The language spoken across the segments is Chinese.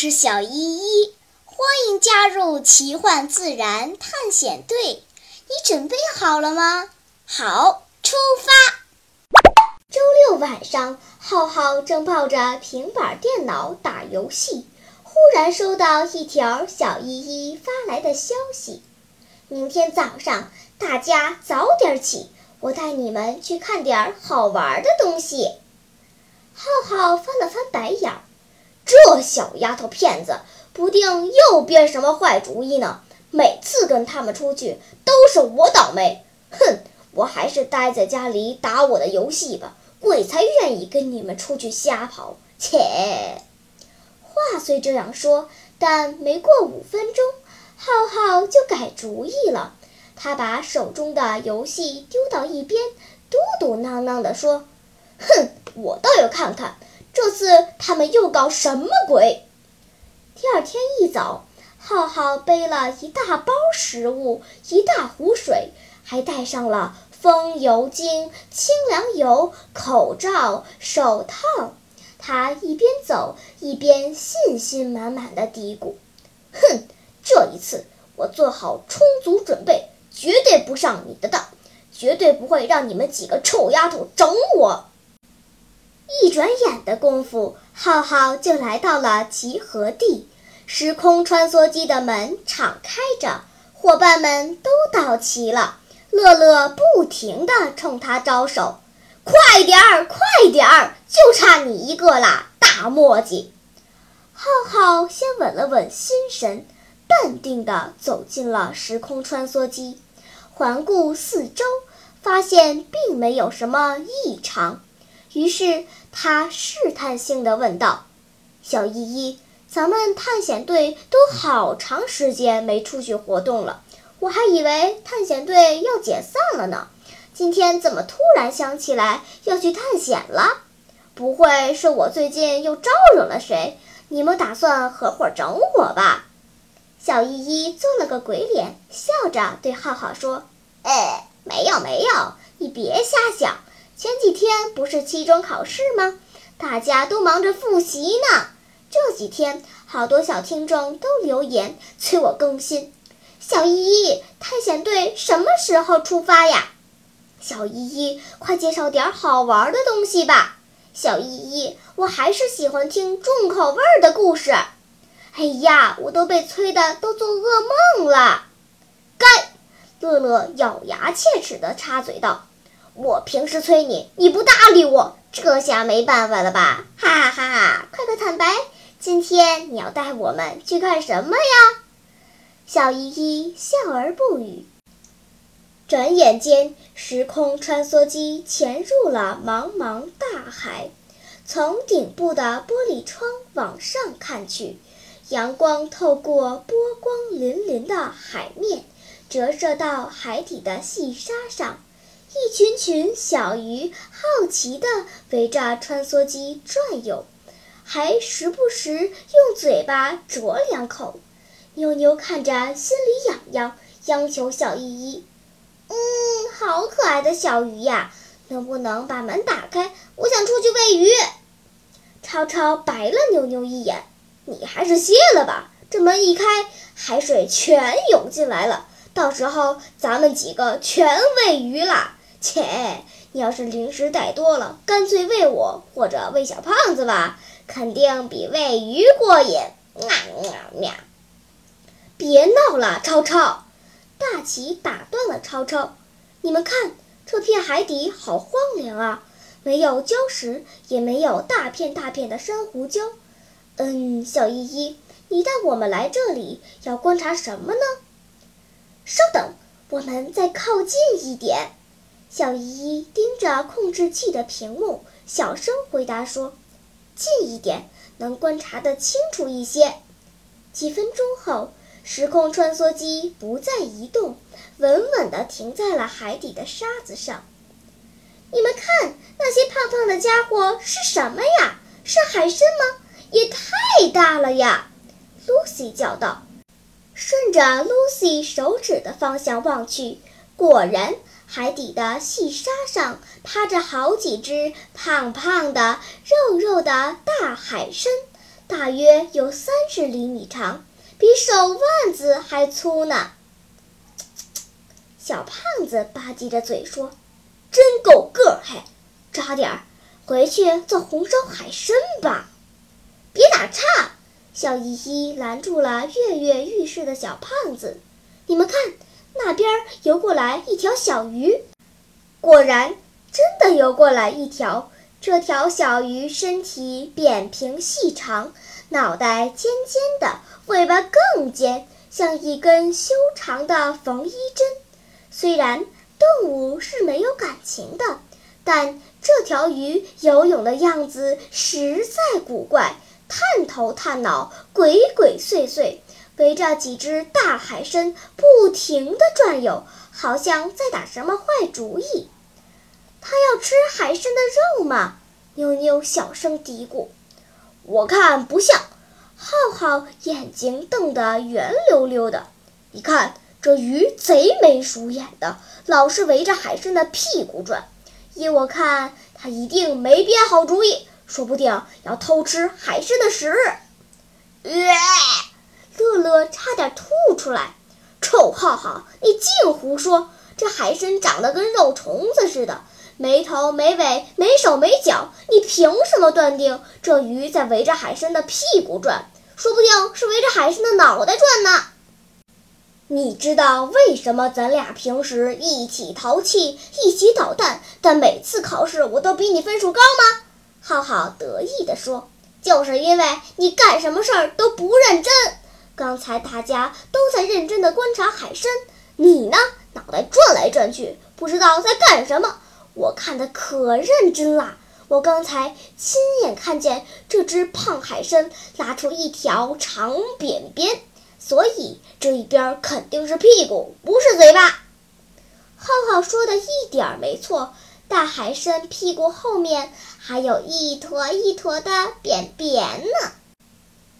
是小依依，欢迎加入奇幻自然探险队。你准备好了吗？好，出发。周六晚上，浩浩正抱着平板电脑打游戏，忽然收到一条小依依发来的消息：明天早上大家早点起，我带你们去看点好玩的东西。浩浩翻了翻白眼。这小丫头片子，不定又编什么坏主意呢。每次跟他们出去，都是我倒霉。哼，我还是待在家里打我的游戏吧。鬼才愿意跟你们出去瞎跑。切！话虽这样说，但没过五分钟，浩浩就改主意了。他把手中的游戏丢到一边，嘟嘟囔囔地说：“哼，我倒要看看。”这次他们又搞什么鬼？第二天一早，浩浩背了一大包食物，一大壶水，还带上了风油精、清凉油、口罩、手套。他一边走一边信心满满的嘀咕：“哼，这一次我做好充足准备，绝对不上你的当，绝对不会让你们几个臭丫头整我。”一转眼的功夫，浩浩就来到了集合地。时空穿梭机的门敞开着，伙伴们都到齐了。乐乐不停地冲他招手：“快点儿，快点儿，就差你一个啦，大墨迹！”浩浩先稳了稳心神，淡定地走进了时空穿梭机，环顾四周，发现并没有什么异常。于是他试探性地问道：“小依依，咱们探险队都好长时间没出去活动了，我还以为探险队要解散了呢。今天怎么突然想起来要去探险了？不会是我最近又招惹了谁？你们打算合伙整我吧？”小依依做了个鬼脸，笑着对浩浩说：“哎，没有没有，你别瞎想。”前几天不是期中考试吗？大家都忙着复习呢。这几天好多小听众都留言催我更新。小依依，探险队什么时候出发呀？小依依，快介绍点好玩的东西吧。小依依，我还是喜欢听重口味的故事。哎呀，我都被催的都做噩梦了。该，乐乐咬牙切齿地插嘴道。我平时催你，你不搭理我，这下没办法了吧？哈哈哈哈！快快坦白，今天你要带我们去看什么呀？小依依笑而不语。转眼间，时空穿梭机潜入了茫茫大海。从顶部的玻璃窗往上看去，阳光透过波光粼粼的海面，折射到海底的细沙上。一群群小鱼好奇地围着穿梭机转悠，还时不时用嘴巴啄两口。妞妞看着心里痒痒，央求小依依：“嗯，好可爱的小鱼呀，能不能把门打开？我想出去喂鱼。”超超白了妞妞一眼：“你还是歇了吧，这门一开，海水全涌进来了，到时候咱们几个全喂鱼啦。”切！你要是零食带多了，干脆喂我或者喂小胖子吧，肯定比喂鱼过瘾。喵喵喵！别闹了，超超！大奇打断了超超。你们看，这片海底好荒凉啊，没有礁石，也没有大片大片的珊瑚礁。嗯，小依依，你带我们来这里要观察什么呢？稍等，我们再靠近一点。小姨盯着控制器的屏幕，小声回答说：“近一点，能观察得清楚一些。”几分钟后，时空穿梭机不再移动，稳稳地停在了海底的沙子上。你们看，那些胖胖的家伙是什么呀？是海参吗？也太大了呀！Lucy 叫道。顺着 Lucy 手指的方向望去，果然。海底的细沙上趴着好几只胖胖的、肉肉的大海参，大约有三十厘米长，比手腕子还粗呢。小胖子吧唧着嘴说：“真够个儿，嘿，抓点儿，回去做红烧海参吧。”别打岔！小依依拦住了跃跃欲试的小胖子。你们看，那边游过来一条小鱼。果然，真的游过来一条。这条小鱼身体扁平细长，脑袋尖尖的，尾巴更尖，像一根修长的缝衣针。虽然动物是没有感情的，但这条鱼游泳的样子实在古怪，探头探脑，鬼鬼祟祟，围着几只大海参不停地转悠，好像在打什么坏主意。他要吃海参的肉吗？妞妞小声嘀咕。我看不像。浩浩眼睛瞪得圆溜溜的。你看这鱼贼眉鼠眼的，老是围着海参的屁股转。依我看，他一定没编好主意，说不定要偷吃海参的食。乐乐差点吐出来。臭浩浩，你净胡说！这海参长得跟肉虫子似的。没头没尾没手没脚，你凭什么断定这鱼在围着海参的屁股转？说不定是围着海参的脑袋转呢。你知道为什么咱俩平时一起淘气，一起捣蛋，但每次考试我都比你分数高吗？浩浩得意地说：“就是因为你干什么事儿都不认真。刚才大家都在认真地观察海参，你呢，脑袋转来转去，不知道在干什么。”我看的可认真啦！我刚才亲眼看见这只胖海参拉出一条长扁扁，所以这一边肯定是屁股，不是嘴巴。浩浩说的一点儿没错，大海参屁股后面还有一坨一坨的扁扁呢。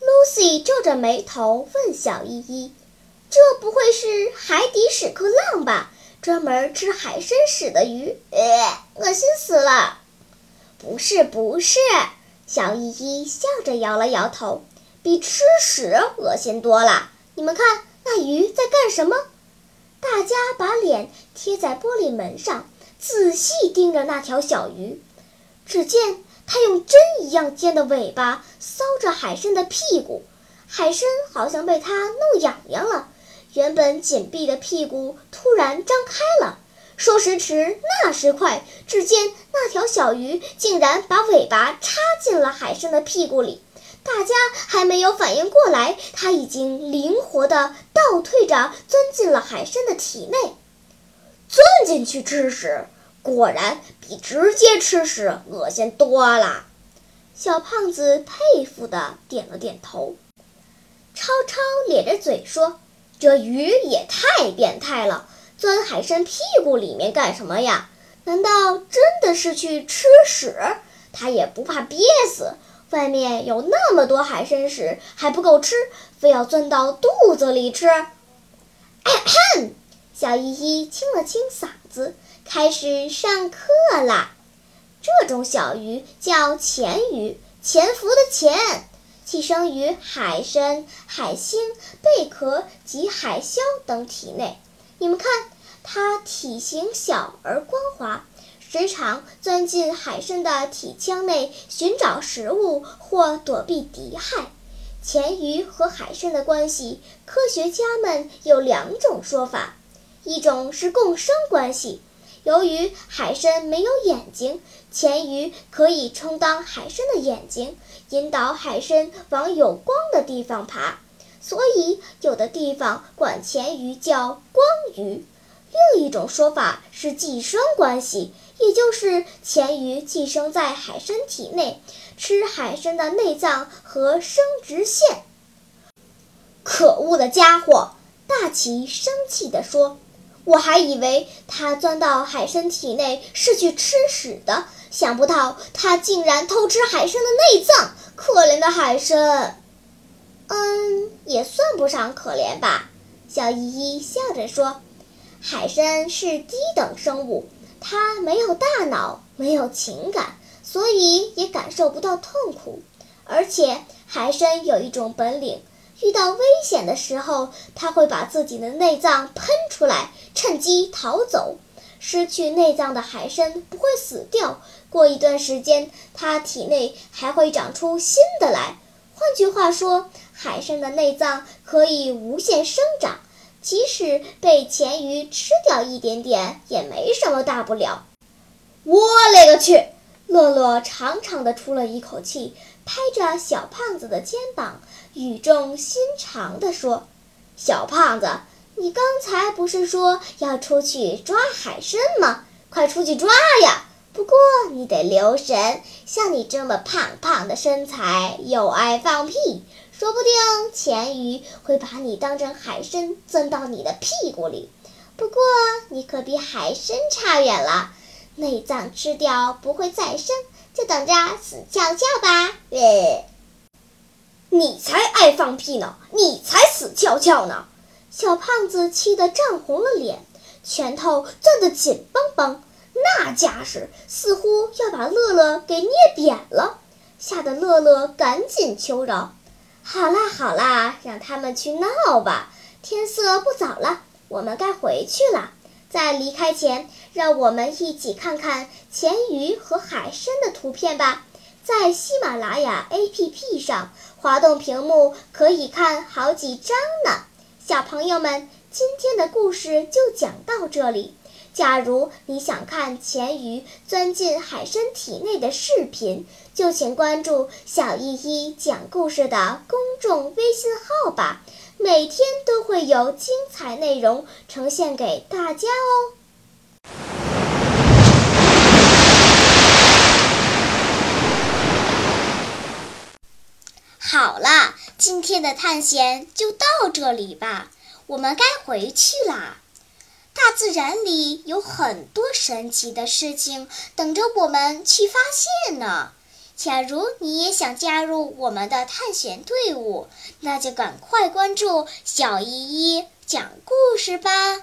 Lucy 皱着眉头问小依依：“这不会是海底屎壳郎吧？”专门吃海参屎的鱼，呃，恶心死了！不是不是，小依依笑着摇了摇头，比吃屎恶心多了。你们看那鱼在干什么？大家把脸贴在玻璃门上，仔细盯着那条小鱼。只见它用针一样尖的尾巴搔着海参的屁股，海参好像被它弄痒痒了。原本紧闭的屁股突然张开了，说时迟，那时快，只见那条小鱼竟然把尾巴插进了海参的屁股里。大家还没有反应过来，它已经灵活地倒退着钻进了海参的体内。钻进去吃屎，果然比直接吃屎恶心多了。小胖子佩服地点了点头。超超咧着嘴说。这鱼也太变态了，钻海参屁股里面干什么呀？难道真的是去吃屎？它也不怕憋死？外面有那么多海参屎还不够吃，非要钻到肚子里吃？小依依清了清嗓子，开始上课啦。这种小鱼叫潜鱼，潜伏的潜。寄生于海参、海星、贝壳及海鞘等体内。你们看，它体型小而光滑，时常钻进海参的体腔内寻找食物或躲避敌害。钳鱼和海参的关系，科学家们有两种说法：一种是共生关系。由于海参没有眼睛，钳鱼可以充当海参的眼睛，引导海参往有光的地方爬，所以有的地方管钳鱼叫光鱼。另一种说法是寄生关系，也就是钳鱼寄生在海参体内，吃海参的内脏和生殖腺。可恶的家伙！大奇生气地说。我还以为它钻到海参体内是去吃屎的，想不到它竟然偷吃海参的内脏。可怜的海参，嗯，也算不上可怜吧。小依依笑着说：“海参是低等生物，它没有大脑，没有情感，所以也感受不到痛苦。而且海参有一种本领，遇到危险的时候，它会把自己的内脏喷出来，趁机逃走。失去内脏的海参不会死掉，过一段时间，它体内还会长出新的来。换句话说，海参的内脏可以无限生长，即使被钳鱼吃掉一点点，也没什么大不了。我勒个去！乐乐长长的出了一口气。拍着小胖子的肩膀，语重心长地说：“小胖子，你刚才不是说要出去抓海参吗？快出去抓呀！不过你得留神，像你这么胖胖的身材，又爱放屁，说不定钳鱼会把你当成海参钻到你的屁股里。不过你可比海参差远了，内脏吃掉不会再生。”就等着死翘翘吧！你才爱放屁呢！你才死翘翘呢！小胖子气得涨红了脸，拳头攥得紧绷绷，那架势似乎要把乐乐给捏扁了，吓得乐乐赶紧求饶：“好啦好啦，让他们去闹吧，天色不早了，我们该回去了。”在离开前，让我们一起看看钳鱼和海参的图片吧。在喜马拉雅 APP 上，滑动屏幕可以看好几张呢。小朋友们，今天的故事就讲到这里。假如你想看钱鱼钻进海参体内的视频，就请关注“小依依讲故事”的公众微信号吧。每天都会有精彩内容呈现给大家哦。好了，今天的探险就到这里吧，我们该回去啦。大自然里有很多神奇的事情等着我们去发现呢。假如你也想加入我们的探险队伍，那就赶快关注小依依讲故事吧。